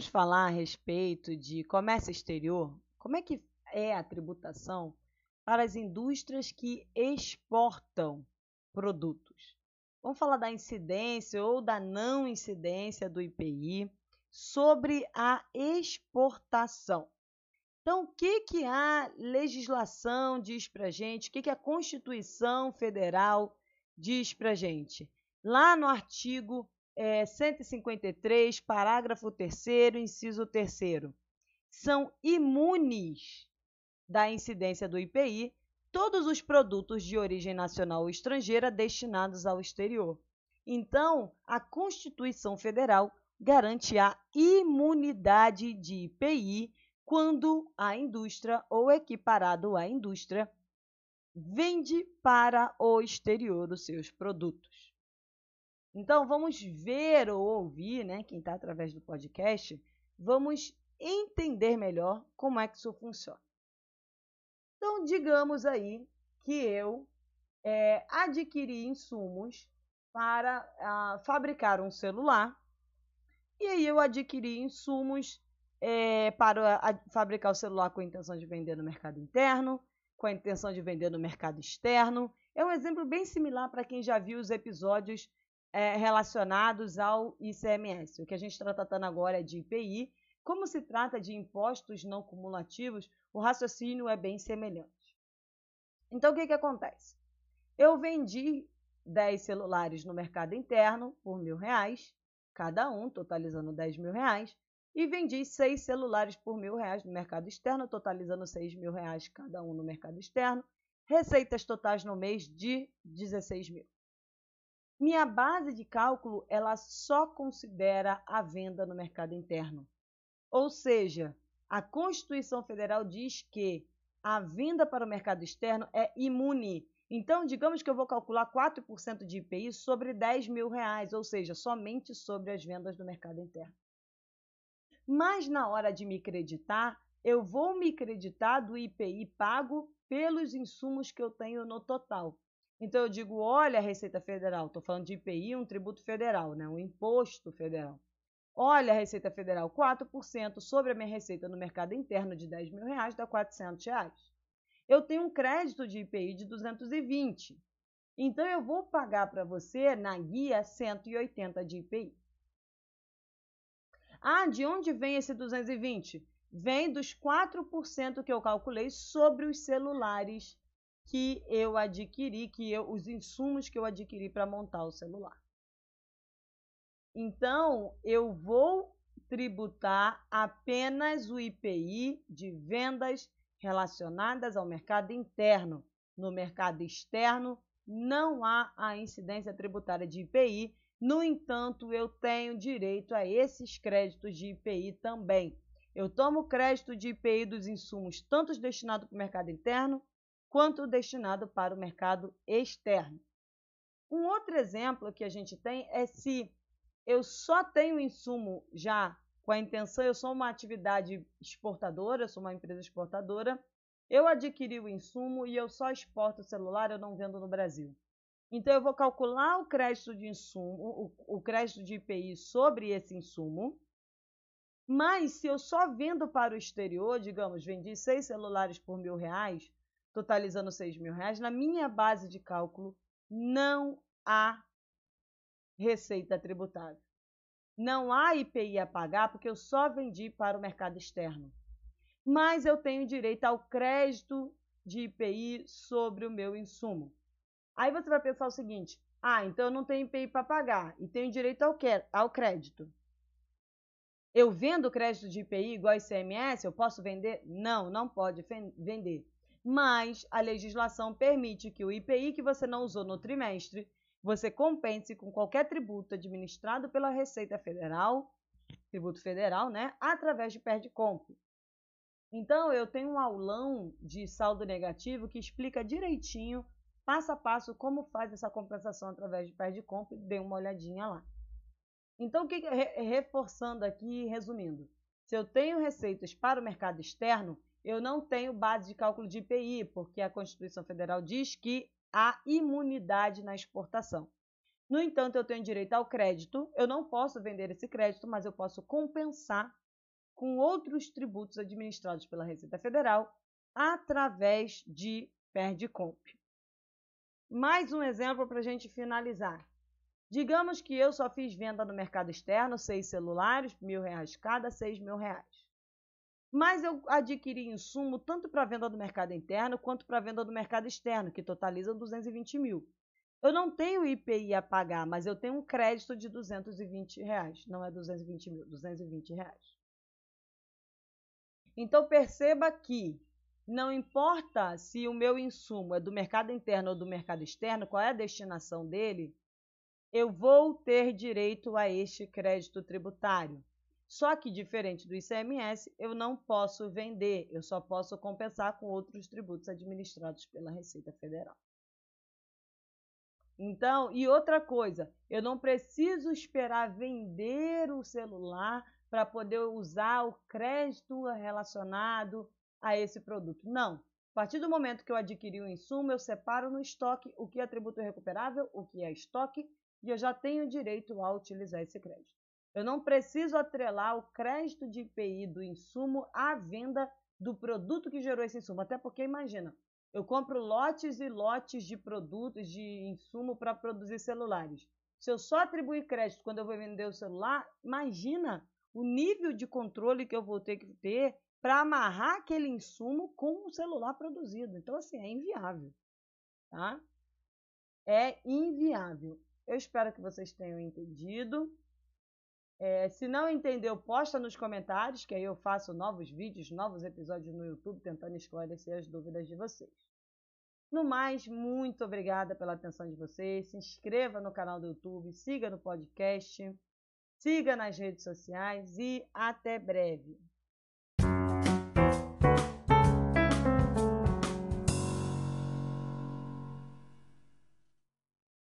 vamos falar a respeito de comércio exterior. Como é que é a tributação para as indústrias que exportam produtos? Vamos falar da incidência ou da não incidência do IPI sobre a exportação. Então, o que, que a legislação diz para gente? O que, que a Constituição Federal diz para gente? Lá no artigo é, 153, parágrafo 3, inciso 3, são imunes da incidência do IPI todos os produtos de origem nacional ou estrangeira destinados ao exterior. Então, a Constituição Federal garante a imunidade de IPI quando a indústria ou equiparado à indústria vende para o exterior os seus produtos. Então, vamos ver ou ouvir, né, quem está através do podcast, vamos entender melhor como é que isso funciona. Então, digamos aí que eu é, adquiri insumos para a, ah, fabricar um celular, e aí eu adquiri insumos é, para a, fabricar o celular com a intenção de vender no mercado interno, com a intenção de vender no mercado externo. É um exemplo bem similar para quem já viu os episódios é, relacionados ao ICMS. O que a gente está tratando agora é de IPI. Como se trata de impostos não cumulativos, o raciocínio é bem semelhante. Então, o que, que acontece? Eu vendi 10 celulares no mercado interno por mil reais, cada um, totalizando 10 mil reais, e vendi seis celulares por mil reais no mercado externo, totalizando 6 mil reais cada um no mercado externo, receitas totais no mês de 16 mil. Minha base de cálculo, ela só considera a venda no mercado interno. Ou seja, a Constituição Federal diz que a venda para o mercado externo é imune. Então, digamos que eu vou calcular 4% de IPI sobre 10 mil reais, ou seja, somente sobre as vendas do mercado interno. Mas na hora de me creditar, eu vou me creditar do IPI pago pelos insumos que eu tenho no total. Então eu digo, olha, Receita Federal, estou falando de IPI, um tributo federal, né? um imposto federal. Olha, Receita Federal, 4% sobre a minha receita no mercado interno de 10 mil reais dá 400 reais. Eu tenho um crédito de IPI de 220. Então eu vou pagar para você na guia 180 de IPI. Ah, de onde vem esse 220? Vem dos 4% que eu calculei sobre os celulares que eu adquiri, que eu, os insumos que eu adquiri para montar o celular. Então, eu vou tributar apenas o IPI de vendas relacionadas ao mercado interno. No mercado externo, não há a incidência tributária de IPI no entanto, eu tenho direito a esses créditos de IPI também. Eu tomo crédito de IPI dos insumos, tanto destinados para o mercado interno, quanto destinado para o mercado externo. Um outro exemplo que a gente tem é se eu só tenho insumo já com a intenção, eu sou uma atividade exportadora, eu sou uma empresa exportadora, eu adquiri o insumo e eu só exporto o celular, eu não vendo no Brasil. Então, eu vou calcular o crédito de insumo, o, o crédito de IPI sobre esse insumo. Mas, se eu só vendo para o exterior, digamos, vendi seis celulares por mil reais, totalizando seis mil reais, na minha base de cálculo não há receita tributável. Não há IPI a pagar porque eu só vendi para o mercado externo. Mas eu tenho direito ao crédito de IPI sobre o meu insumo. Aí você vai pensar o seguinte: ah, então eu não tenho IPI para pagar e tenho direito ao, que, ao crédito. Eu vendo crédito de IPI igual ICMS, eu posso vender? Não, não pode vender. Mas a legislação permite que o IPI que você não usou no trimestre, você compense com qualquer tributo administrado pela Receita Federal, tributo federal, né, através de perde-comp. Então, eu tenho um aulão de saldo negativo que explica direitinho passo a passo como faz essa compensação através de compra, dê uma olhadinha lá. Então, que, reforçando aqui, resumindo, se eu tenho receitas para o mercado externo, eu não tenho base de cálculo de IPI, porque a Constituição Federal diz que há imunidade na exportação. No entanto, eu tenho direito ao crédito, eu não posso vender esse crédito, mas eu posso compensar com outros tributos administrados pela Receita Federal através de Perdicomp. Mais um exemplo para a gente finalizar. Digamos que eu só fiz venda no mercado externo, seis celulares, mil reais cada, seis mil reais. Mas eu adquiri insumo tanto para venda do mercado interno quanto para venda do mercado externo, que totaliza 220 mil. Eu não tenho IPI a pagar, mas eu tenho um crédito de 220 reais. Não é 220 mil, 220 reais. Então perceba que não importa se o meu insumo é do mercado interno ou do mercado externo, qual é a destinação dele, eu vou ter direito a este crédito tributário. Só que, diferente do ICMS, eu não posso vender, eu só posso compensar com outros tributos administrados pela Receita Federal. Então, e outra coisa, eu não preciso esperar vender o celular para poder usar o crédito relacionado a esse produto. Não. A partir do momento que eu adquiri o insumo, eu separo no estoque o que é tributo recuperável, o que é estoque, e eu já tenho direito a utilizar esse crédito. Eu não preciso atrelar o crédito de IPI do insumo à venda do produto que gerou esse insumo. Até porque, imagina, eu compro lotes e lotes de produtos, de insumo para produzir celulares. Se eu só atribuir crédito quando eu vou vender o celular, imagina o nível de controle que eu vou ter que ter para amarrar aquele insumo com o celular produzido. Então, assim, é inviável. Tá? É inviável. Eu espero que vocês tenham entendido. É, se não entendeu, posta nos comentários, que aí eu faço novos vídeos, novos episódios no YouTube, tentando esclarecer as dúvidas de vocês. No mais, muito obrigada pela atenção de vocês. Se inscreva no canal do YouTube, siga no podcast, siga nas redes sociais e até breve.